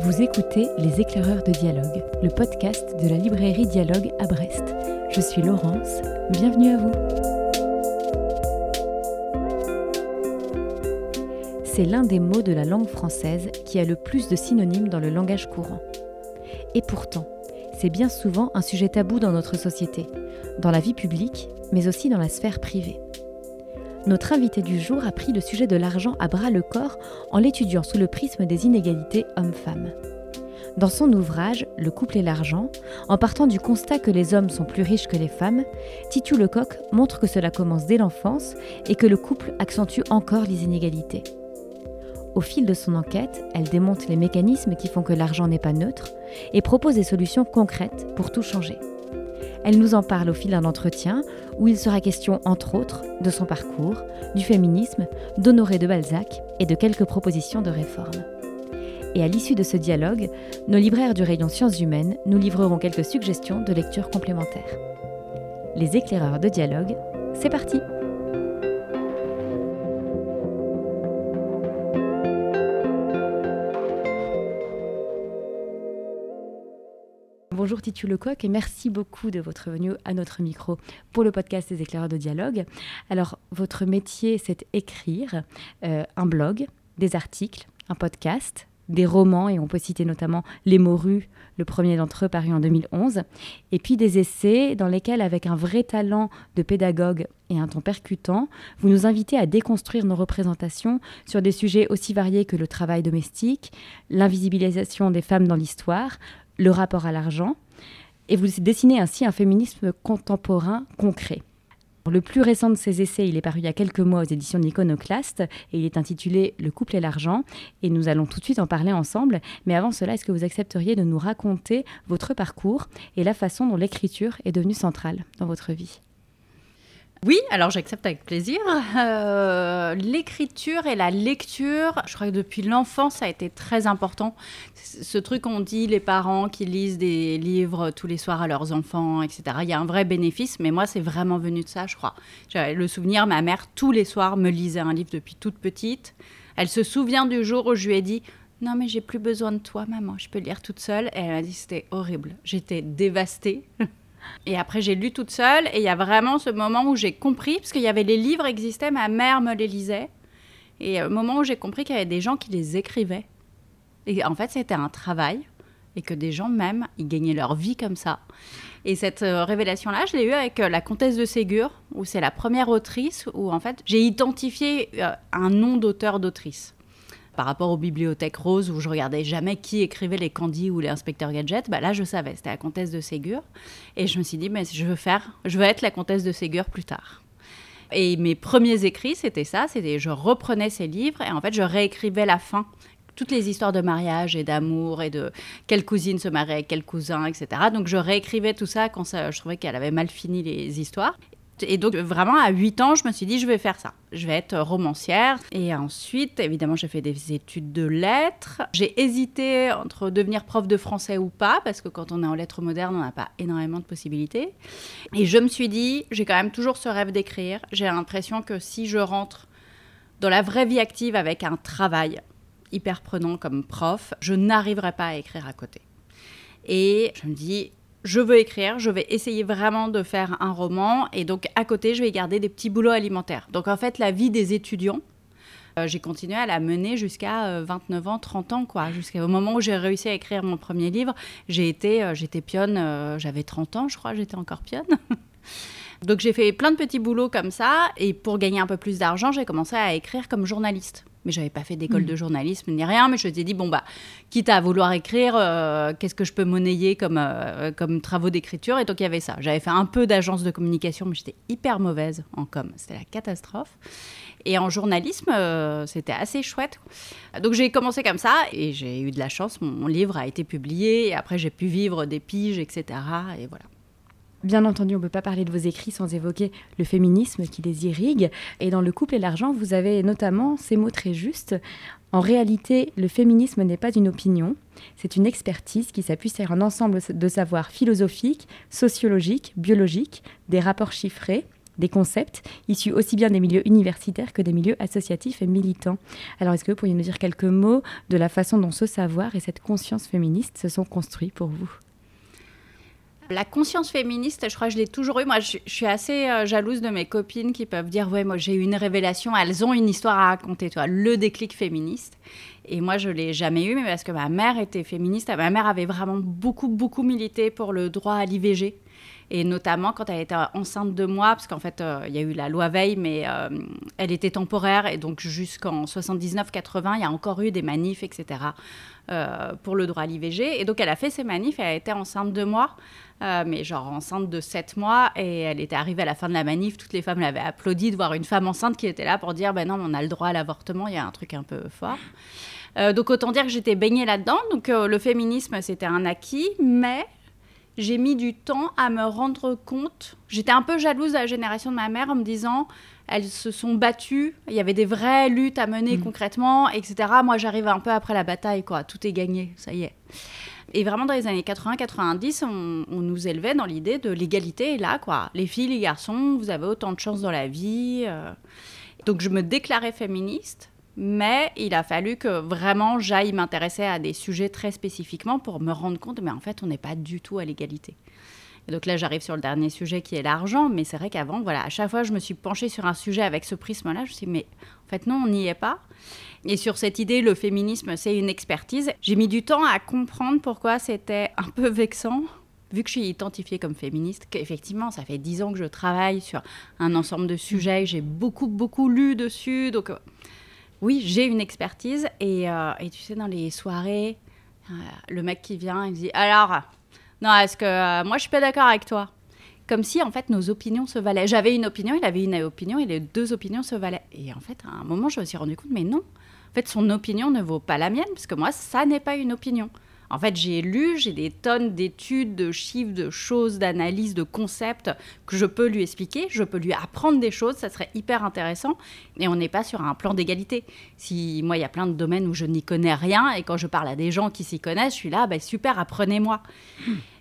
Vous écoutez Les éclaireurs de dialogue, le podcast de la librairie Dialogue à Brest. Je suis Laurence, bienvenue à vous. C'est l'un des mots de la langue française qui a le plus de synonymes dans le langage courant. Et pourtant, c'est bien souvent un sujet tabou dans notre société, dans la vie publique, mais aussi dans la sphère privée notre invité du jour a pris le sujet de l'argent à bras le corps en l'étudiant sous le prisme des inégalités hommes-femmes. Dans son ouvrage Le couple et l'argent, en partant du constat que les hommes sont plus riches que les femmes, Titu Lecoq montre que cela commence dès l'enfance et que le couple accentue encore les inégalités. Au fil de son enquête, elle démonte les mécanismes qui font que l'argent n'est pas neutre et propose des solutions concrètes pour tout changer. Elle nous en parle au fil d'un entretien où il sera question, entre autres, de son parcours, du féminisme, d'Honoré de Balzac et de quelques propositions de réforme. Et à l'issue de ce dialogue, nos libraires du rayon sciences humaines nous livreront quelques suggestions de lecture complémentaires. Les éclaireurs de dialogue, c'est parti! Bonjour Titu Lecoq et merci beaucoup de votre venue à notre micro pour le podcast des éclaireurs de dialogue. Alors, votre métier, c'est écrire euh, un blog, des articles, un podcast, des romans, et on peut citer notamment Les Morues, le premier d'entre eux paru en 2011, et puis des essais dans lesquels, avec un vrai talent de pédagogue et un ton percutant, vous nous invitez à déconstruire nos représentations sur des sujets aussi variés que le travail domestique, l'invisibilisation des femmes dans l'histoire, le rapport à l'argent, et vous dessinez ainsi un féminisme contemporain concret. Le plus récent de ces essais, il est paru il y a quelques mois aux éditions de l'Iconoclaste et il est intitulé Le couple et l'argent et nous allons tout de suite en parler ensemble. Mais avant cela, est-ce que vous accepteriez de nous raconter votre parcours et la façon dont l'écriture est devenue centrale dans votre vie? Oui, alors j'accepte avec plaisir. Euh, l'écriture et la lecture, je crois que depuis l'enfance, ça a été très important. Ce truc qu'on dit, les parents qui lisent des livres tous les soirs à leurs enfants, etc. Il y a un vrai bénéfice, mais moi, c'est vraiment venu de ça, je crois. J'avais le souvenir, ma mère, tous les soirs, me lisait un livre depuis toute petite. Elle se souvient du jour où je lui ai dit non mais j'ai plus besoin de toi maman, je peux lire toute seule. Et elle m'a dit c'était horrible. J'étais dévastée. Et après, j'ai lu toute seule. Et il y a vraiment ce moment où j'ai compris, parce qu'il y avait les livres existaient, ma mère me les lisait. Et au moment où j'ai compris qu'il y avait des gens qui les écrivaient. Et en fait, c'était un travail. Et que des gens même, ils gagnaient leur vie comme ça. Et cette euh, révélation-là, je l'ai eue avec euh, la comtesse de Ségur, où c'est la première autrice, où en fait, j'ai identifié euh, un nom d'auteur-d'autrice par rapport aux bibliothèques roses où je regardais jamais qui écrivait les Candy ou les inspecteurs Gadget, bah là je savais, c'était la comtesse de Ségur. Et je me suis dit, mais je veux faire, je veux être la comtesse de Ségur plus tard. Et mes premiers écrits, c'était ça, c'était je reprenais ces livres et en fait je réécrivais la fin toutes les histoires de mariage et d'amour et de quelle cousine se mariait avec quel cousin, etc. Donc je réécrivais tout ça quand ça, je trouvais qu'elle avait mal fini les histoires. Et donc, vraiment, à 8 ans, je me suis dit, je vais faire ça. Je vais être romancière. Et ensuite, évidemment, j'ai fait des études de lettres. J'ai hésité entre devenir prof de français ou pas, parce que quand on est en lettres modernes, on n'a pas énormément de possibilités. Et je me suis dit, j'ai quand même toujours ce rêve d'écrire. J'ai l'impression que si je rentre dans la vraie vie active avec un travail hyper prenant comme prof, je n'arriverai pas à écrire à côté. Et je me dis, je veux écrire, je vais essayer vraiment de faire un roman et donc à côté, je vais garder des petits boulots alimentaires. Donc en fait, la vie des étudiants, euh, j'ai continué à la mener jusqu'à 29 euh, ans, 30 ans, quoi. Jusqu'au moment où j'ai réussi à écrire mon premier livre, j'ai été, euh, j'étais pionne, j'avais 30 ans, je crois, j'étais encore pionne. donc j'ai fait plein de petits boulots comme ça et pour gagner un peu plus d'argent, j'ai commencé à écrire comme journaliste mais j'avais pas fait d'école mm. de journalisme ni rien. Mais je me suis dit, bon, bah, quitte à vouloir écrire, euh, qu'est-ce que je peux monnayer comme, euh, comme travaux d'écriture? Et donc, il y avait ça. J'avais fait un peu d'agence de communication, mais j'étais hyper mauvaise en com. C'était la catastrophe. Et en journalisme, euh, c'était assez chouette. Donc, j'ai commencé comme ça et j'ai eu de la chance. Mon livre a été publié et après, j'ai pu vivre des piges, etc. Et voilà. Bien entendu, on ne peut pas parler de vos écrits sans évoquer le féminisme qui les irrigue. Et dans Le couple et l'argent, vous avez notamment ces mots très justes. En réalité, le féminisme n'est pas une opinion, c'est une expertise qui s'appuie sur un ensemble de savoirs philosophiques, sociologiques, biologiques, des rapports chiffrés, des concepts issus aussi bien des milieux universitaires que des milieux associatifs et militants. Alors, est-ce que vous pourriez nous dire quelques mots de la façon dont ce savoir et cette conscience féministe se sont construits pour vous? La conscience féministe, je crois que je l'ai toujours eu. Moi, je, suis assez euh, jalouse de mes copines qui peuvent dire Ouais, moi, j'ai eu une révélation. Elles ont une histoire à raconter, toi, le déclic féministe. Et moi, je l'ai jamais eu, mais parce que ma mère était féministe. Ma mère avait vraiment beaucoup, beaucoup milité pour le droit à l'IVG. Et notamment quand elle était enceinte de moi, parce qu'en fait, euh, il y a eu la loi Veil, mais euh, elle était temporaire. Et donc, jusqu'en 79-80, il y a encore eu des manifs, etc., euh, pour le droit à l'IVG. Et donc, elle a fait ces manifs. Elle était enceinte de moi, mais genre enceinte de 7 mois. Et elle était arrivée à la fin de la manif. Toutes les femmes l'avaient applaudi de voir une femme enceinte qui était là pour dire ben non, on a le droit à l'avortement. Il y a un truc un peu fort. donc autant dire que j'étais baignée là-dedans. Donc le féminisme, c'était un acquis, mais j'ai mis du temps à me rendre compte. J'étais un peu jalouse de la génération de ma mère en me disant, elles se sont battues, il y avait des vraies luttes à mener mm. concrètement, etc. Moi, j'arrive un peu après la bataille, quoi. Tout est gagné, ça y est. Et vraiment, dans les années 80-90, on, on, nous élevait dans l'idée de l'égalité là, quoi. Les filles, les garçons, vous avez autant de chance dans la vie. Euh. Donc, je me déclarais féministe mais il a fallu que vraiment j'aille m'intéresser à des sujets très spécifiquement pour me rendre compte, mais en fait, on n'est pas du tout à l'égalité. Et donc là, j'arrive sur le dernier sujet qui est l'argent, mais c'est vrai qu'avant, voilà, à chaque fois, je me suis penchée sur un sujet avec ce prisme-là. Je me suis dit, mais en fait, non, on n'y est pas. Et sur cette idée, le féminisme, c'est une expertise. J'ai mis du temps à comprendre pourquoi c'était un peu vexant vu que je suis identifiée comme féministe, qu'effectivement, ça fait dix ans que je travaille sur un ensemble de sujets, j'ai beaucoup, beaucoup lu dessus. Donc, oui, j'ai une expertise. Et, euh, et, tu sais, dans les soirées, euh, le mec qui vient, il dit Alors, non, est-ce que euh, moi je suis pas d'accord avec toi? Comme si en fait nos opinions se valaient. J'avais une opinion, il avait une opinion, et les deux opinions se valaient. Et en fait, à un moment, je me suis rendu compte, mais non. En fait, son opinion ne vaut pas la mienne, parce que moi, ça n'est pas une opinion. En fait, j'ai lu, j'ai des tonnes d'études, de chiffres, de choses, d'analyses, de concepts que je peux lui expliquer. Je peux lui apprendre des choses, ça serait hyper intéressant. Et on n'est pas sur un plan d'égalité. Si moi, il y a plein de domaines où je n'y connais rien, et quand je parle à des gens qui s'y connaissent, je suis là, bah, super, apprenez-moi.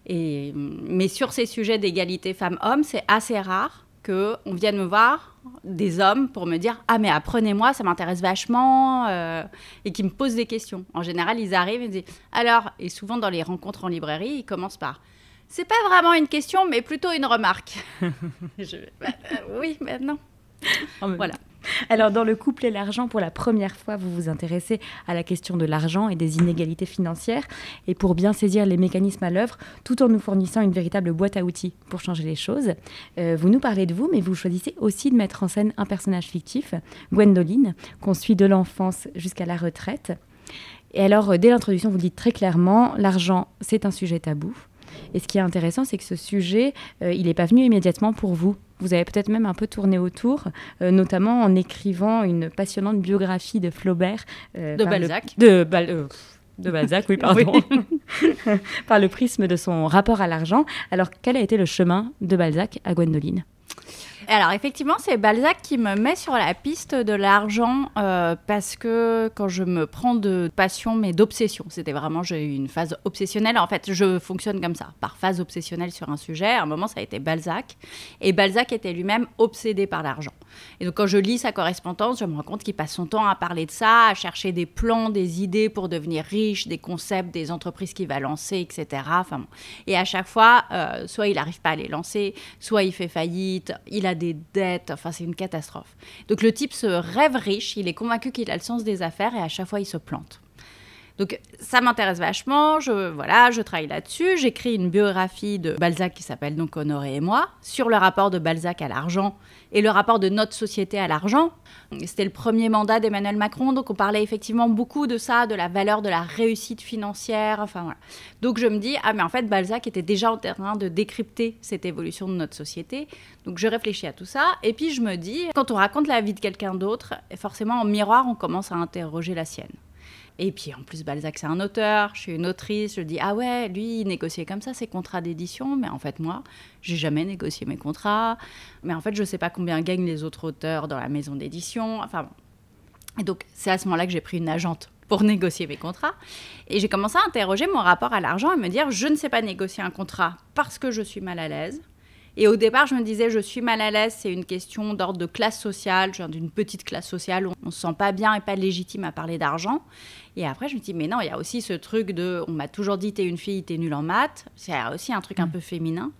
Et, mais sur ces sujets d'égalité femmes-hommes, c'est assez rare qu'on vienne me voir, des hommes, pour me dire Ah, mais apprenez-moi, ça m'intéresse vachement, euh, et qui me posent des questions. En général, ils arrivent et disent Alors, et souvent dans les rencontres en librairie, ils commencent par C'est pas vraiment une question, mais plutôt une remarque. Je, bah, euh, oui, maintenant. voilà. Alors, dans le couple et l'argent, pour la première fois, vous vous intéressez à la question de l'argent et des inégalités financières. Et pour bien saisir les mécanismes à l'œuvre, tout en nous fournissant une véritable boîte à outils pour changer les choses, euh, vous nous parlez de vous, mais vous choisissez aussi de mettre en scène un personnage fictif, Gwendoline, qu'on suit de l'enfance jusqu'à la retraite. Et alors, euh, dès l'introduction, vous dites très clairement, l'argent, c'est un sujet tabou. Et ce qui est intéressant, c'est que ce sujet, euh, il n'est pas venu immédiatement pour vous. Vous avez peut-être même un peu tourné autour, euh, notamment en écrivant une passionnante biographie de Flaubert. Euh, de Balzac. de, de Balzac, oui, pardon. par le prisme de son rapport à l'argent. Alors, quel a été le chemin de Balzac à Gwendoline? Alors effectivement, c'est Balzac qui me met sur la piste de l'argent euh, parce que quand je me prends de passion mais d'obsession, c'était vraiment j'ai eu une phase obsessionnelle. En fait, je fonctionne comme ça, par phase obsessionnelle sur un sujet. À un moment, ça a été Balzac et Balzac était lui-même obsédé par l'argent. Et donc quand je lis sa correspondance, je me rends compte qu'il passe son temps à parler de ça, à chercher des plans, des idées pour devenir riche, des concepts, des entreprises qu'il va lancer, etc. Enfin, bon. Et à chaque fois, euh, soit il n'arrive pas à les lancer, soit il fait faillite, il a des dettes, enfin c'est une catastrophe. Donc le type se rêve riche, il est convaincu qu'il a le sens des affaires et à chaque fois il se plante. Donc ça m'intéresse vachement, je, voilà, je travaille là-dessus. J'écris une biographie de Balzac qui s'appelle donc Honoré et moi, sur le rapport de Balzac à l'argent et le rapport de notre société à l'argent. C'était le premier mandat d'Emmanuel Macron, donc on parlait effectivement beaucoup de ça, de la valeur de la réussite financière. Enfin voilà. Donc je me dis, ah mais en fait Balzac était déjà en train de décrypter cette évolution de notre société. Donc je réfléchis à tout ça, et puis je me dis, quand on raconte la vie de quelqu'un d'autre, forcément en miroir on commence à interroger la sienne. Et puis en plus, Balzac, c'est un auteur, je suis une autrice, je dis ah ouais, lui, il négociait comme ça ses contrats d'édition, mais en fait, moi, j'ai jamais négocié mes contrats, mais en fait, je sais pas combien gagnent les autres auteurs dans la maison d'édition, enfin Et donc, c'est à ce moment-là que j'ai pris une agente pour négocier mes contrats. Et j'ai commencé à interroger mon rapport à l'argent et me dire je ne sais pas négocier un contrat parce que je suis mal à l'aise. Et au départ, je me disais, je suis mal à l'aise, c'est une question d'ordre de classe sociale, genre d'une petite classe sociale où on ne se sent pas bien et pas légitime à parler d'argent. Et après, je me dis, mais non, il y a aussi ce truc de, on m'a toujours dit, t'es une fille, t'es nulle en maths. C'est aussi un truc un mm. peu féminin.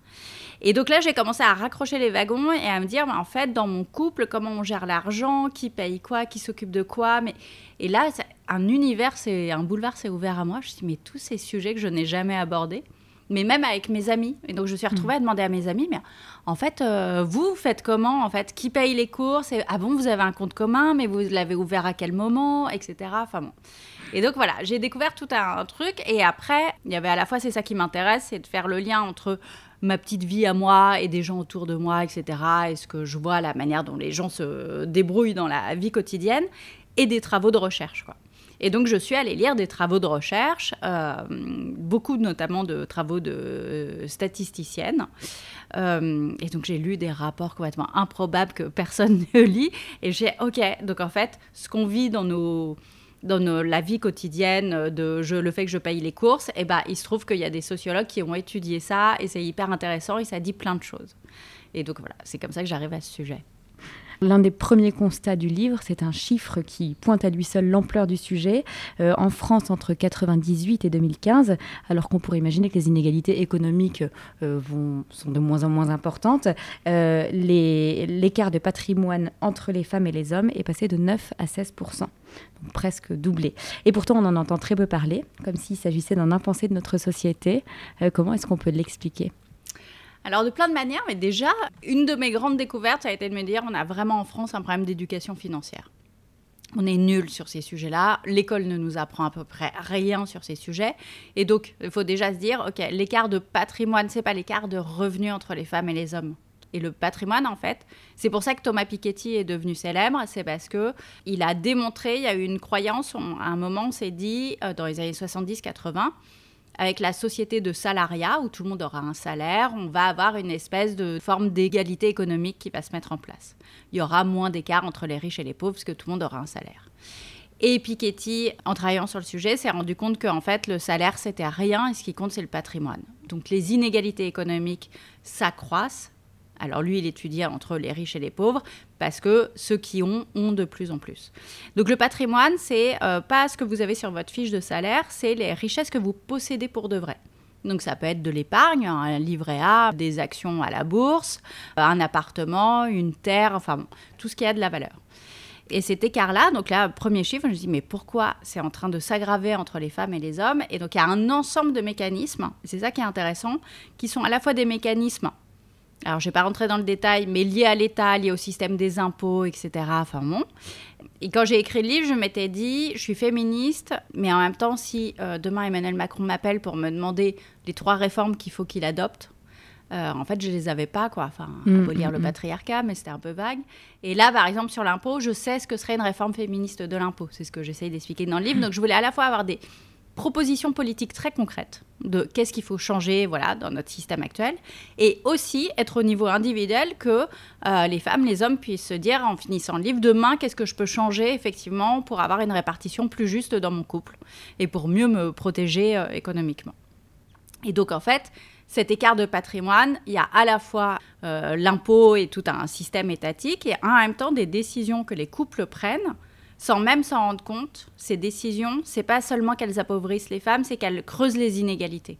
Et donc là, j'ai commencé à raccrocher les wagons et à me dire, en fait, dans mon couple, comment on gère l'argent, qui paye quoi, qui s'occupe de quoi? Mais... Et là, un univers, un boulevard s'est ouvert à moi. Je me suis dit, mais tous ces sujets que je n'ai jamais abordés mais même avec mes amis. Et donc, je suis retrouvée à demander à mes amis, mais en fait, euh, vous faites comment En fait, qui paye les courses? Et, Ah bon, vous avez un compte commun, mais vous l'avez ouvert à quel moment? Etc. Enfin bon. Et donc, voilà, j'ai découvert tout un, truc. Et après, il y avait à la fois, c'est ça qui m'intéresse, c'est de faire le lien entre ma petite vie à moi et des gens autour de moi, etc. Et ce que je vois, la manière dont les gens se débrouillent dans la vie quotidienne et des travaux de recherche, quoi. Et donc, je suis allée lire des travaux de recherche, euh, beaucoup notamment de travaux de euh, statisticiennes. Euh, et donc, j'ai lu des rapports complètement improbables que personne ne lit. Et j'ai, OK, donc en fait, ce qu'on vit dans nos dans la vie quotidienne de je, le fait que je paye les courses, eh ben, il se trouve qu'il y a des sociologues qui ont étudié ça et c'est hyper intéressant et ça dit plein de choses. Et donc voilà, c'est comme ça que j'arrive à ce sujet. L'un des premiers constats du livre, c'est un chiffre qui pointe à lui seul l'ampleur du sujet. Euh, en France, entre 1998 et 2015, alors qu'on pourrait imaginer que les inégalités économiques euh, sont de moins en moins importantes, euh, l'écart de patrimoine entre les femmes et les hommes est passé de 9 à 16 donc presque doublé. Et pourtant, on en entend très peu parler, comme s'il s'agissait d'un impensé de notre société. comment est-ce qu'on peut l'expliquer? Alors de plein de manières, mais déjà, une de mes grandes découvertes, ça a été de me dire, on a vraiment en France un problème d'éducation financière. On est nul sur ces sujets-là. L'école ne nous apprend à peu près rien sur ces sujets. Et donc, il faut déjà se dire, OK, l'écart de patrimoine, c'est pas l'écart de revenus entre les femmes et les hommes. Et le patrimoine, en fait, c'est pour ça que Thomas Piketty est devenu célèbre. C'est parce que il a démontré, il y a eu une croyance, à un moment, on s'est dit, euh, dans les années 70-80, avec la société de salariat, où tout le monde aura un salaire, on va avoir une espèce de forme d'égalité économique qui va se mettre en place. Il y aura moins d'écart entre les riches et les pauvres, parce que tout le monde aura un salaire. Et Piketty, en travaillant sur le sujet, s'est rendu compte qu'en fait, le salaire, c'était rien, et ce qui compte, c'est le patrimoine. Donc les inégalités économiques s'accroissent alors lui, il étudie entre les riches et les pauvres parce que ceux qui ont ont de plus en plus. Donc le patrimoine, c'est euh, pas ce que vous avez sur votre fiche de salaire, c'est les richesses que vous possédez pour de vrai. Donc ça peut être de l'épargne, un livret A, des actions à la bourse, un appartement, une terre, enfin tout ce qui a de la valeur. Et cet écart-là, donc là, premier chiffre, je me dis, mais pourquoi c'est en train de s'aggraver entre les femmes et les hommes? Et donc il y a un ensemble de mécanismes, c'est ça qui est intéressant, qui sont à la fois des mécanismes alors je ne vais pas rentrer dans le détail, mais lié à l'État, lié au système des impôts, etc. Enfin bon. Et quand j'ai écrit le livre, je m'étais dit, je suis féministe, mais en même temps, si euh, demain Emmanuel Macron m'appelle pour me demander les trois réformes qu'il faut qu'il adopte, euh, en fait, je les avais pas, quoi. Enfin, mmh, abolir le mmh, mmh. patriarcat, mais c'était un peu vague. Et là, par exemple, sur l'impôt, je sais ce que serait une réforme féministe de l'impôt. C'est ce que j'essaye d'expliquer dans le livre. Donc, je voulais à la fois avoir des propositions politiques très concrètes de qu'est-ce qu'il faut changer voilà, dans notre système actuel, et aussi être au niveau individuel que euh, les femmes, les hommes puissent se dire en finissant le livre, demain, qu'est-ce que je peux changer effectivement pour avoir une répartition plus juste dans mon couple et pour mieux me protéger euh, économiquement. Et donc en fait, cet écart de patrimoine, il y a à la fois euh, l'impôt et tout un système étatique, et en même temps des décisions que les couples prennent sans même s'en rendre compte, ces décisions, c'est pas seulement qu'elles appauvrissent les femmes, c'est qu'elles creusent les inégalités.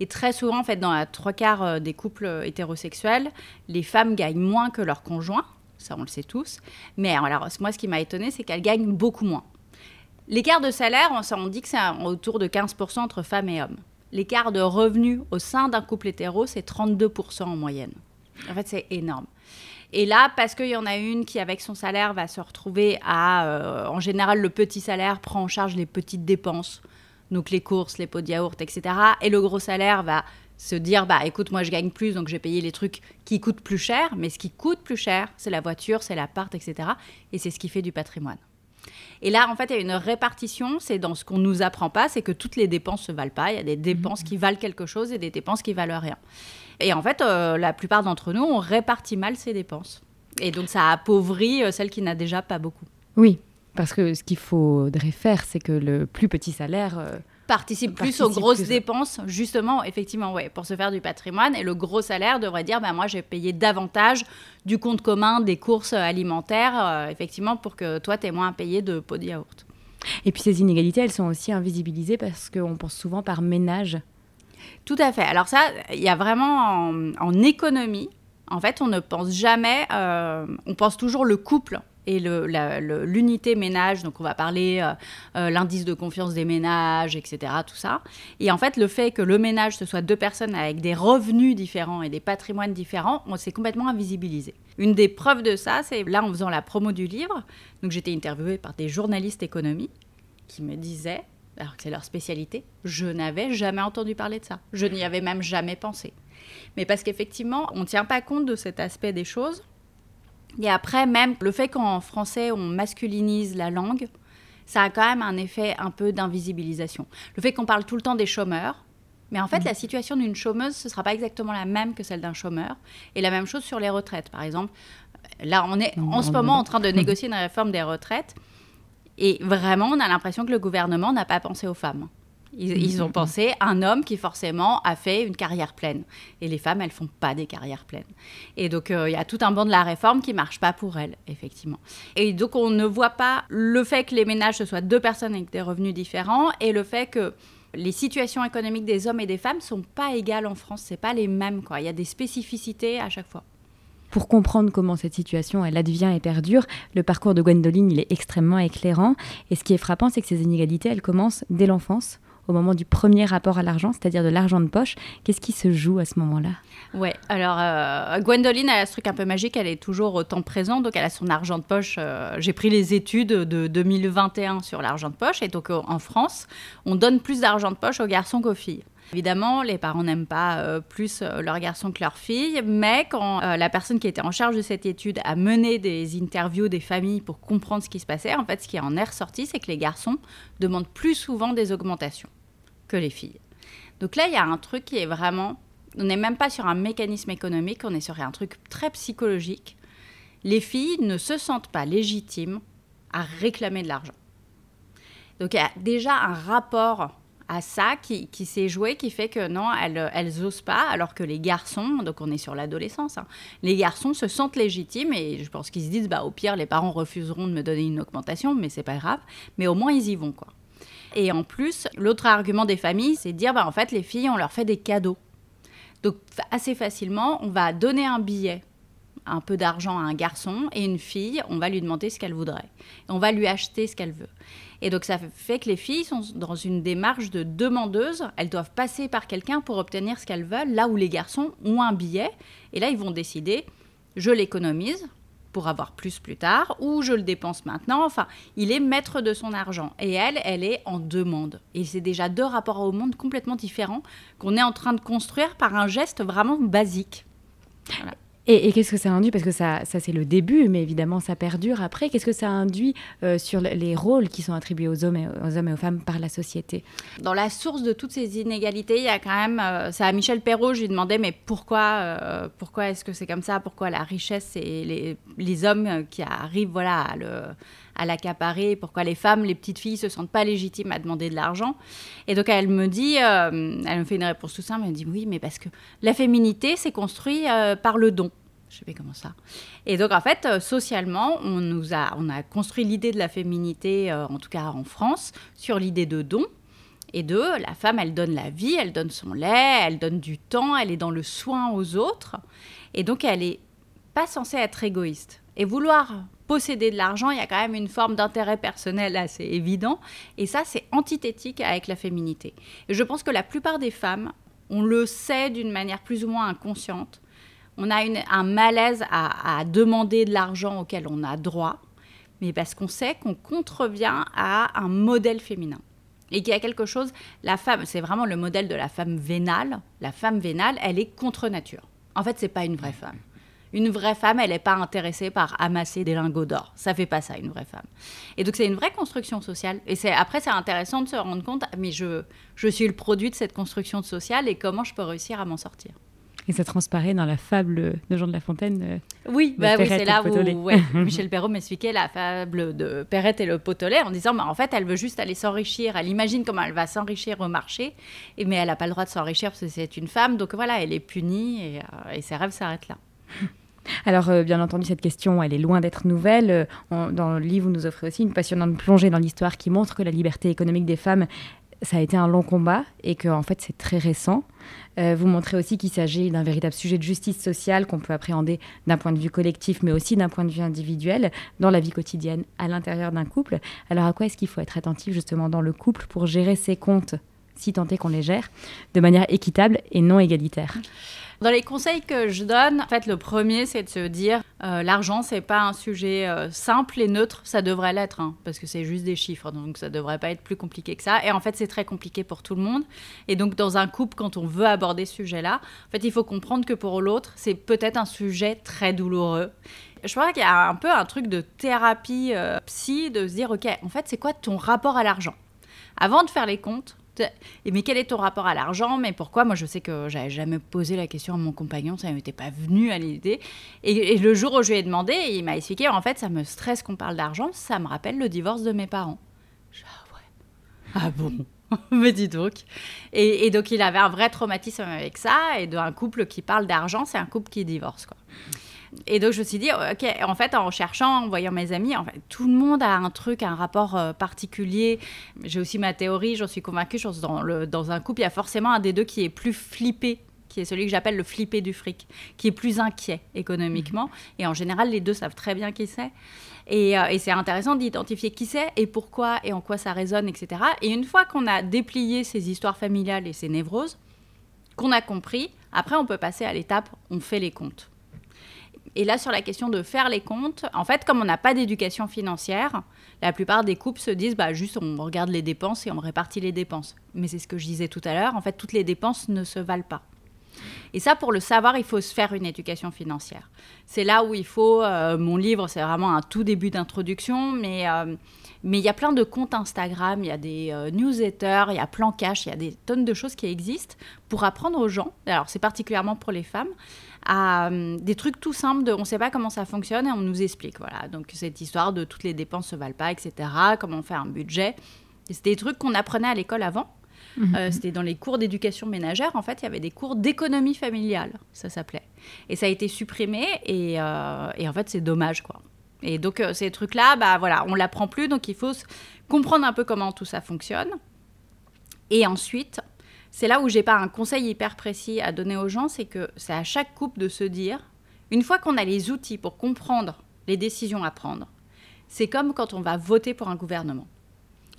Et très souvent, en fait, dans la trois quarts euh, des couples euh, hétérosexuels, les femmes gagnent moins que leurs conjoints, ça on le sait tous. Mais alors, moi, ce qui m'a étonné, c'est qu'elles gagnent beaucoup moins. L'écart de salaire, on dit que c'est autour de 15% entre femmes et hommes. L'écart de revenus au sein d'un couple hétéro, c'est 32% en moyenne. En fait, c'est énorme. Et là, parce qu'il y en a une qui, avec son salaire, va se retrouver à... Euh, en général, le petit salaire prend en charge les petites dépenses, donc les courses, les pots de yaourt, etc. Et le gros salaire va se dire, bah écoute, moi je gagne plus, donc je vais payer les trucs qui coûtent plus cher. Mais ce qui coûte plus cher, c'est la voiture, c'est l'appart, etc. Et c'est ce qui fait du patrimoine. Et là, en fait, il y a une répartition. C'est dans ce qu'on nous apprend pas, c'est que toutes les dépenses se valent pas. Il y a des dépenses mmh. qui valent quelque chose et des dépenses qui valent rien. Et en fait, euh, la plupart d'entre nous, on répartit mal ses dépenses. Et donc, ça appauvrit euh, celle qui n'a déjà pas beaucoup. Oui, parce que ce qu'il faudrait faire, c'est que le plus petit salaire, euh, participe plus aux grosses dépenses, justement, effectivement, ouais, pour se faire du patrimoine. Et le gros salaire devrait dire, ben moi, j'ai payé davantage du compte commun des courses alimentaires, euh, effectivement, pour que toi, tu aies moins à payer de pots de yaourt. Et puis ces inégalités, elles sont aussi invisibilisées parce qu'on pense souvent par ménage. Tout à fait. Alors ça, il y a vraiment en, économie, en fait, on ne pense jamais, euh, on pense toujours le couple et l'unité ménage, donc on va parler euh, euh, l'indice de confiance des ménages, etc., tout ça. Et en fait, le fait que le ménage, ce soit deux personnes avec des revenus différents et des patrimoines différents, c'est complètement invisibilisé. Une des preuves de ça, c'est là en faisant la promo du livre, donc j'étais interviewée par des journalistes économie qui me disaient, alors que c'est leur spécialité, je n'avais jamais entendu parler de ça. Je n'y avais même jamais pensé. Mais parce qu'effectivement, on ne tient pas compte de cet aspect des choses. Et après, même le fait qu'en français, on masculinise la langue, ça a quand même un effet un peu d'invisibilisation. Le fait qu'on parle tout le temps des chômeurs, mais en fait, mmh. la situation d'une chômeuse, ce ne sera pas exactement la même que celle d'un chômeur. Et la même chose sur les retraites, par exemple. Là, on est en ce moment en train de négocier une réforme des retraites. Et vraiment, on a l'impression que le gouvernement n'a pas pensé aux femmes. Ils, ont pensé à un homme qui forcément a fait une carrière pleine. Et les femmes, elles font pas des carrières pleines. Et donc, euh, il y a tout un banc de la réforme qui marche pas pour elles, effectivement. Et donc, on ne voit pas le fait que les ménages, ce soient deux personnes avec des revenus différents et le fait que les situations économiques des hommes et des femmes sont pas égales en France. C'est pas les mêmes, quoi. Il y a des spécificités à chaque fois. Pour comprendre comment cette situation elle advient et perdure, le parcours de Gwendoline il est extrêmement éclairant. Et ce qui est frappant, c'est que ces inégalités elles commencent dès l'enfance au moment du premier rapport à l'argent, c'est-à-dire de l'argent de poche. Qu'est-ce qui se joue à ce moment-là? Ouais, alors euh, Gwendoline, a ce truc un peu magique, elle est toujours autant présente, donc elle a son argent de poche. Euh, j'ai pris les études de 2021 sur l'argent de poche, et donc euh, en France, on donne plus d'argent de poche aux garçons qu'aux filles. Évidemment, les parents n'aiment pas plus leurs garçons que leurs filles, mais quand la personne qui était en charge de cette étude a mené des interviews des familles pour comprendre ce qui se passait, en fait, ce qui en est ressorti, c'est que les garçons demandent plus souvent des augmentations que les filles. Donc là, il y a un truc qui est vraiment... On n'est même pas sur un mécanisme économique, on est sur un truc très psychologique. Les filles ne se sentent pas légitimes à réclamer de l'argent. Donc il y a déjà un rapport à ça qui, s'est joué, qui fait que non, elles, elles osent pas, alors que les garçons, donc on est sur l'adolescence, hein, les garçons se sentent légitimes et je pense qu'ils se disent, bah au pire, les parents refuseront de me donner une augmentation, mais c'est pas grave, mais au moins ils y vont quoi. Et en plus, l'autre argument des familles, c'est de dire, bah, en fait, les filles, on leur fait des cadeaux. Donc, assez facilement, on va donner un billet, un peu d'argent à un garçon, et une fille, on va lui demander ce qu'elle voudrait. on va lui acheter ce qu'elle veut. Et donc, ça fait que les filles sont dans une démarche de demandeuse. Elles doivent passer par quelqu'un pour obtenir ce qu'elles veulent, là où les garçons ont un billet. Et là, ils vont décider, je l'économise, pour avoir plus plus tard, ou je le dépense maintenant. Enfin, il est maître de son argent. Et elle, elle est en demande. Et c'est déjà deux rapports au monde complètement différents qu'on est en train de construire par un geste vraiment basique. Voilà. Et, qu'est-ce que ça induit? Parce que ça, ça c'est le début, mais évidemment, ça perdure après. Qu'est-ce que ça induit euh, sur les rôles qui sont attribués aux hommes, et, aux hommes et aux femmes par la société? Dans la source de toutes ces inégalités, il y a quand même... Euh, c'est à Michel Perrault, je lui demandais, mais pourquoi, euh, pourquoi est-ce que c'est comme ça? Pourquoi la richesse, et les, les hommes qui arrivent voilà, à le à l'accaparer, pourquoi les femmes, les petites filles se sentent pas légitimes à demander de l'argent. Et donc elle me dit, elle me fait une réponse tout simple, elle me dit oui, mais parce que la féminité c'est construit par le don. Je sais pas comment ça? Et donc, en fait, euh, socialement, on, nous a, on a construit l'idée de la féminité, euh, en tout cas en France, sur l'idée de don. Et de la femme, elle donne la vie, elle donne son lait, elle donne du temps, elle est dans le soin aux autres. Et donc, elle n'est pas censée être égoïste. Et vouloir posséder de l'argent, il y a quand même une forme d'intérêt personnel assez évident. Et ça, c'est antithétique avec la féminité. Et je pense que la plupart des femmes, on le sait d'une manière plus ou moins inconsciente, on a un malaise à, demander de l'argent auquel on a droit, mais parce qu'on sait qu'on contrevient à un modèle féminin. Et qu'il y a quelque chose, la femme, c'est vraiment le modèle de la femme vénale. La femme vénale, elle est contre nature. En fait, c'est pas une vraie femme. Une vraie femme, elle n'est pas intéressée par amasser des lingots d'or. Ça fait pas ça, une vraie femme. Et donc, c'est une vraie construction sociale. Et c'est après, c'est intéressant de se rendre compte, mais je, je suis le produit de cette construction sociale et comment je peux réussir à m'en sortir. Et ça transparaît dans la fable de Jean de La Fontaine. Euh, oui, bah oui c'est là où Michel Perrault m'expliquait la fable de Perrette et le potolet en disant, bah, en fait, elle veut juste aller s'enrichir. Elle imagine comment elle va s'enrichir au marché, mais elle n'a pas le droit de s'enrichir parce que c'est une femme. Donc voilà, elle est punie et, euh, et ses rêves s'arrêtent là. Alors, euh, bien entendu, cette question, elle est loin d'être nouvelle. dans le livre, vous nous offrez aussi une passionnante plongée dans l'histoire qui montre que la liberté économique des femmes ça a été un long combat et que en fait c'est très récent. Euh, vous montrez aussi qu'il s'agit d'un véritable sujet de justice sociale qu'on peut appréhender d'un point de vue collectif, mais aussi d'un point de vue individuel dans la vie quotidienne à l'intérieur d'un couple. Alors à quoi est-ce qu'il faut être attentif justement dans le couple pour gérer ses comptes, si tant est qu'on les gère, de manière équitable et non égalitaire? Dans les conseils que je donne, en fait, le premier, c'est de se dire euh, l'argent, c'est pas un sujet euh, simple et neutre. Ça devrait l'être, hein, parce que c'est juste des chiffres, donc ça devrait pas être plus compliqué que ça. Et en fait, c'est très compliqué pour tout le monde. Et donc, dans un couple, quand on veut aborder ce sujet-là, en fait, il faut comprendre que pour l'autre, c'est peut-être un sujet très douloureux. Je crois qu'il y a un peu un truc de thérapie euh, psy, de se dire, ok, en fait, c'est quoi ton rapport à l'argent? Avant de faire les comptes, et mais quel est ton rapport à l'argent? Mais pourquoi? Moi, je sais que j'avais jamais posé la question à mon compagnon, ça m'était pas venu à l'idée. Et, le jour où je lui ai demandé, il m'a expliqué en fait, ça me stresse qu'on parle d'argent, ça me rappelle le divorce de mes parents. ah ouais. Ah bon? Mais dis donc. Et, et, donc, il avait un vrai traumatisme avec ça. Et d'un couple qui parle d'argent, c'est un couple qui divorce. Quoi. Et donc, je me suis dit, OK, en fait, en cherchant, en voyant mes amis, en fait, tout le monde a un truc, un rapport euh, particulier. J'ai aussi ma théorie, j'en suis convaincue. Je pense dans, le, dans un couple, il y a forcément un des deux qui est plus flippé qui est celui que j'appelle le flippé du fric, qui est plus inquiet économiquement. Mmh. Et en général, les deux savent très bien qui c'est. Et, euh, et c'est intéressant d'identifier qui c'est et pourquoi et en quoi ça résonne, etc. Et une fois qu'on a déplié ces histoires familiales et ces névroses, qu'on a compris, après on peut passer à l'étape, on fait les comptes. Et là, sur la question de faire les comptes, en fait, comme on n'a pas d'éducation financière, la plupart des couples se disent, bah, juste on regarde les dépenses et on répartit les dépenses. Mais c'est ce que je disais tout à l'heure, en fait, toutes les dépenses ne se valent pas. Et ça, pour le savoir, il faut se faire une éducation financière. C'est là où il faut, euh, mon livre, c'est vraiment un tout début d'introduction, mais euh, mais il y a plein de comptes Instagram, il y a des euh, newsletters, il y a Plan Cash, il y a des tonnes de choses qui existent pour apprendre aux gens, alors c'est particulièrement pour les femmes, à euh, des trucs tout simples de on ne sait pas comment ça fonctionne et on nous explique. Voilà, donc cette histoire de toutes les dépenses se valent pas, etc., comment fait un budget. C'était des trucs qu'on apprenait à l'école avant. Mhm. Euh, c'était dans les cours d'éducation ménagère, en fait, il y avait des cours d'économie familiale, ça s'appelait. Et ça a été supprimé, et, et en fait, c'est dommage, quoi. Et donc, euh, ces trucs-là, bah voilà, on l'apprend plus, donc il faut comprendre un peu comment tout ça fonctionne. Et ensuite, c'est là où j'ai pas un conseil hyper précis à donner aux gens, c'est que c'est à chaque couple de se dire, une fois qu'on a les outils pour comprendre les décisions à prendre, c'est comme quand on va voter pour un gouvernement.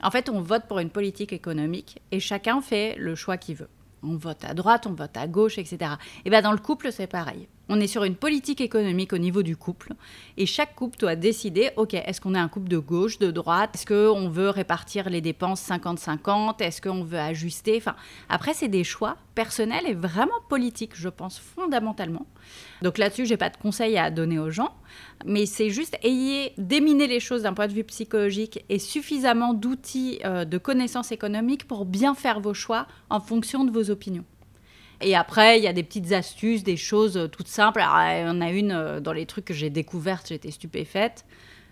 En fait, on vote pour une politique économique et chacun fait le choix qu'il veut. On vote à droite, on vote à gauche, etc. Et bien dans le couple, c'est pareil. On est sur une politique économique au niveau du couple. Et chaque couple doit décider, ok, est-ce qu'on est un couple de gauche, de droite, est-ce qu'on veut répartir les dépenses 50-50, est-ce qu'on veut ajuster, enfin après c'est des choix personnels et vraiment politiques, je pense fondamentalement. Donc là-dessus, j'ai pas de conseils à donner aux gens, mais c'est juste ayez déminer les choses d'un point de vue psychologique et suffisamment d'outils euh, de connaissances économiques pour bien faire vos choix en fonction de vos opinions. Et après, il y a des petites astuces, des choses euh, toutes simples. Alors, il y en a une euh, dans les trucs que j'ai découvertes, j'étais stupéfaite.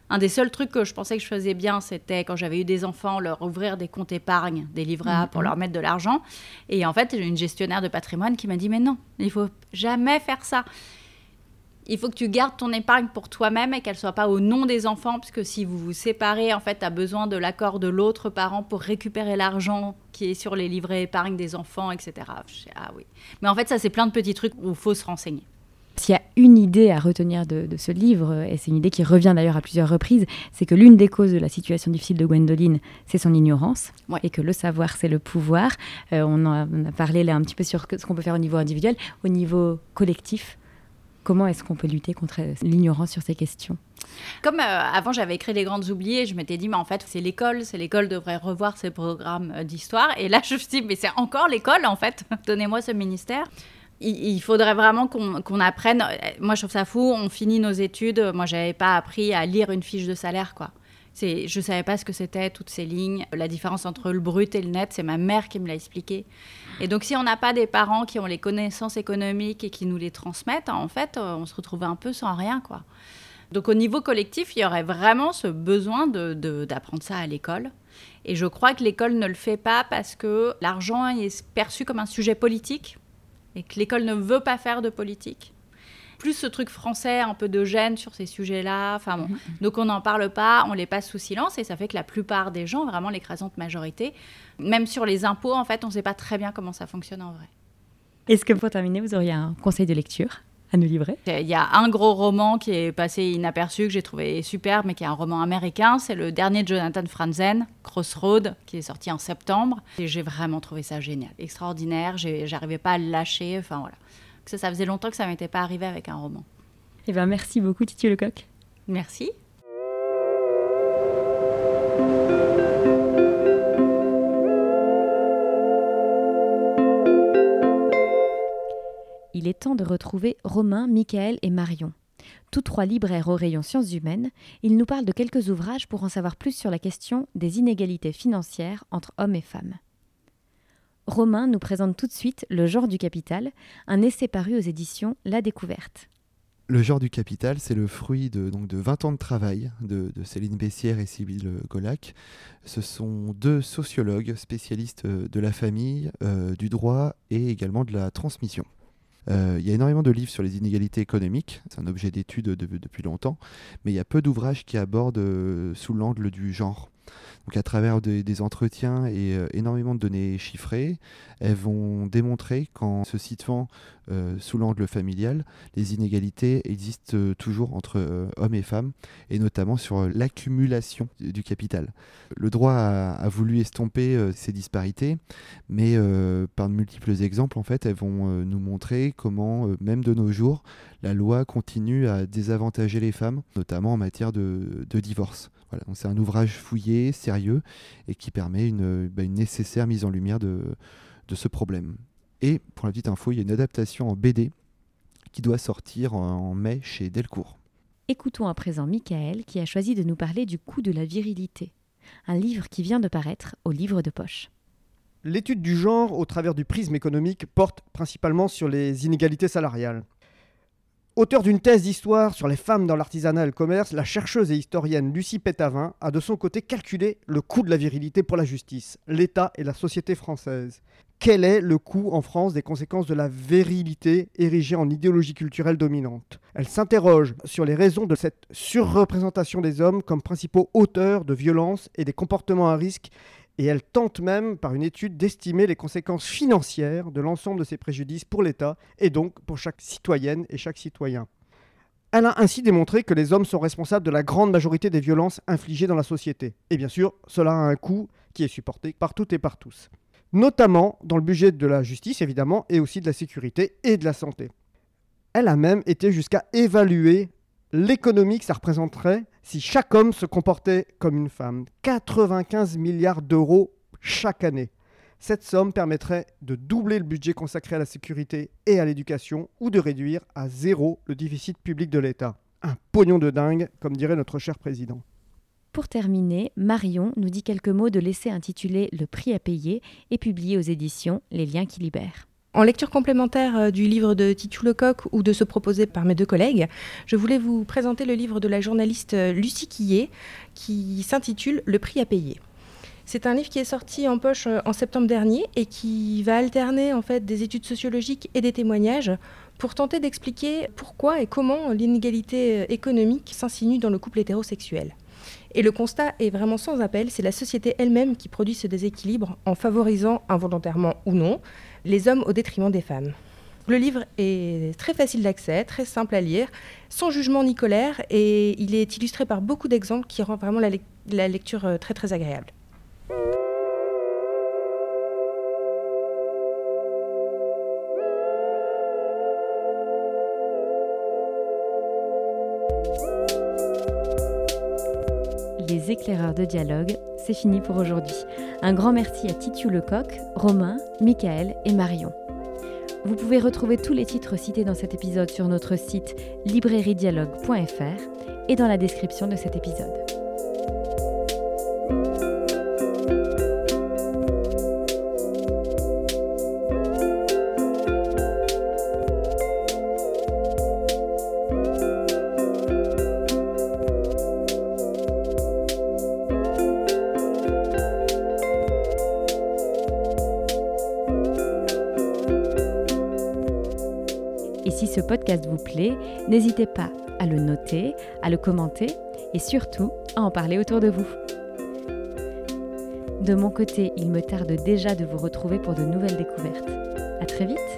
Un des seuls trucs que je pensais que je faisais bien, c'était quand j'avais eu des enfants, leur ouvrir des comptes épargne, des livrets A pour mhm. leur mettre de l'argent. Et en fait, j'ai une gestionnaire de patrimoine qui m'a dit Mais non, il faut jamais faire ça il faut que tu gardes ton épargne pour toi-même et qu'elle soit pas au nom des enfants, parce que si vous vous séparez, en fait, tu as besoin de l'accord de l'autre parent pour récupérer l'argent qui est sur les livrets épargne des enfants, etc. Ah oui. Mais en fait, ça, c'est plein de petits trucs où il faut se renseigner. S'il y a une idée à retenir de, ce livre, et c'est une idée qui revient d'ailleurs à plusieurs reprises, c'est que l'une des causes de la situation difficile de Gwendoline, c'est son ignorance, et que le savoir, c'est le pouvoir. Euh, on, a, on, a, parlé là un petit peu sur ce qu'on peut faire au niveau individuel, au niveau collectif. Comment est-ce qu'on peut lutter contre l'ignorance sur ces questions? Comme euh, avant j'avais écrit Les Grandes Oubliées, je m'étais dit mais en fait c'est l'école, c'est l'école devrait revoir ses programmes euh, d'histoire. Et là je me suis dit mais c'est encore l'école en fait, donnez-moi ce ministère. Il, faudrait vraiment qu'on apprenne. Moi je trouve ça fou, on finit nos études, moi j'avais pas appris à lire une fiche de salaire. Je ne savais pas ce que c'était, toutes ces lignes. La différence entre le brut et le net, c'est ma mère qui me l'a expliqué. Et donc, si on n'a pas des parents qui ont les connaissances économiques et qui nous les transmettent, en fait, euh, on se retrouve un peu sans rien, quoi. Donc, au niveau collectif, il y aurait vraiment ce besoin d'apprendre ça à l'école. Et je crois que l'école ne le fait pas parce que l'argent est perçu comme un sujet politique et que l'école ne veut pas faire de politique plus ce truc français un peu de gêne sur ces sujets-là. Enfin bon, mm-hmm. donc on n'en parle pas, on les passe sous silence et ça fait que la plupart des gens, vraiment l'écrasante majorité, même sur les impôts, en fait, on ne sait pas très bien comment ça fonctionne en vrai. Est-ce que pour terminer, vous auriez un conseil de lecture à nous livrer? Il y a un gros roman qui est passé inaperçu, que j'ai trouvé super, mais qui est un roman américain. C'est le dernier de Jonathan Franzen, Crossroad, qui est sorti en septembre. Et j'ai vraiment trouvé ça génial, extraordinaire. J'arrivais pas à le lâcher. Enfin voilà ça, ça faisait longtemps que ça m'était pas arrivé avec un roman. Eh bien, merci beaucoup, Titi Lecoq. Merci. Il est temps de retrouver Romain, Michael et Marion. Tous trois libraires au rayon sciences humaines, ils nous parlent de quelques ouvrages pour en savoir plus sur la question des inégalités financières entre hommes et femmes. Romain nous présente tout de suite Le genre du capital, un essai paru aux éditions La Découverte. Le genre du capital, c'est le fruit de, donc, de 20 ans de travail de, Céline Bessière et Sybille Golac. Ce sont deux sociologues spécialistes euh, de la famille, euh, du droit et également de la transmission. Euh, il y a énormément de livres sur les inégalités économiques, c'est un objet d'étude depuis longtemps, mais il y a peu d'ouvrages qui abordent sous l'angle du genre. Donc à travers des, entretiens et euh, énormément de données chiffrées, elles vont démontrer qu'en se situant euh, sous l'angle familial, les inégalités existent euh, toujours entre hommes et femmes, et notamment sur l'accumulation du capital. Le droit a, voulu estomper ces disparités, mais par de multiples exemples, en fait, elles vont nous montrer comment, même de nos jours, la loi continue à désavantager les femmes, notamment en matière de, de divorce. Voilà, c'est un ouvrage fouillé, sérieux, et qui permet une, bah, une nécessaire mise en lumière de, de, ce problème. Et pour la petite info, il y a une adaptation en BD qui doit sortir en mai chez Delcourt. Écoutons à présent Michael qui a choisi de nous parler du coût de la virilité, un livre qui vient de paraître au livre de poche. L'étude du genre au travers du prisme économique porte principalement sur les inégalités salariales. Auteur d'une thèse d'histoire sur les femmes dans l'artisanat et le commerce, la chercheuse et historienne Lucie Pétavin a de son côté calculé le coût de la virilité pour la justice, l'État et la société française. Quel est le coût en France des conséquences de la virilité érigée en idéologie culturelle dominante? Elle s'interroge sur les raisons de cette surreprésentation des hommes comme principaux auteurs de violences et des comportements à risque et elle tente même, par une étude, d'estimer les conséquences financières de l'ensemble de ces préjudices pour l'État et donc pour chaque citoyenne et chaque citoyen. Elle a ainsi démontré que les hommes sont responsables de la grande majorité des violences infligées dans la société. Et bien sûr, cela a un coût qui est supporté par toutes et par tous. Notamment dans le budget de la justice, évidemment, et aussi de la sécurité et de la santé. Elle a même été jusqu'à évaluer l'économie que ça représenterait si chaque homme se comportait comme une femme. 95 milliards d'euros chaque année. Cette somme permettrait de doubler le budget consacré à la sécurité et à l'éducation ou de réduire à zéro le déficit public de l'État. Un pognon de dingue, comme dirait notre cher président. Pour terminer, Marion nous dit quelques mots de l'essai intitulé Le prix à payer et publié aux éditions Les liens qui libèrent. En lecture complémentaire euh, du livre de Titu Lecoq ou de ce proposé par mes deux collègues, je voulais vous présenter le livre de la journaliste euh, Lucie Quillet qui s'intitule Le prix à payer. C'est un livre qui est sorti en poche euh, en septembre dernier et qui va alterner en fait des études sociologiques et des témoignages pour tenter d'expliquer pourquoi et comment l'inégalité économique s'insinue dans le couple hétérosexuel. Et le constat est vraiment sans appel, c'est la société elle-même qui produit ce déséquilibre en favorisant, involontairement ou non, les hommes au détriment des femmes. Le livre est très facile d'accès, très simple à lire, sans jugement ni colère, et il est illustré par beaucoup d'exemples qui rend vraiment la, lecture euh, très très agréable. Les éclaireurs de dialogue, c'est fini pour aujourd'hui. Un grand merci à Titu Lecoq, Romain, Michael et Marion. Vous pouvez retrouver tous les titres cités dans cet épisode sur notre site librairiedialogue.fr et dans la description de cet épisode. N'hésitez pas à le noter, à le commenter et surtout à en parler autour de vous. De mon côté, il me tarde déjà de vous retrouver pour de nouvelles découvertes. À très vite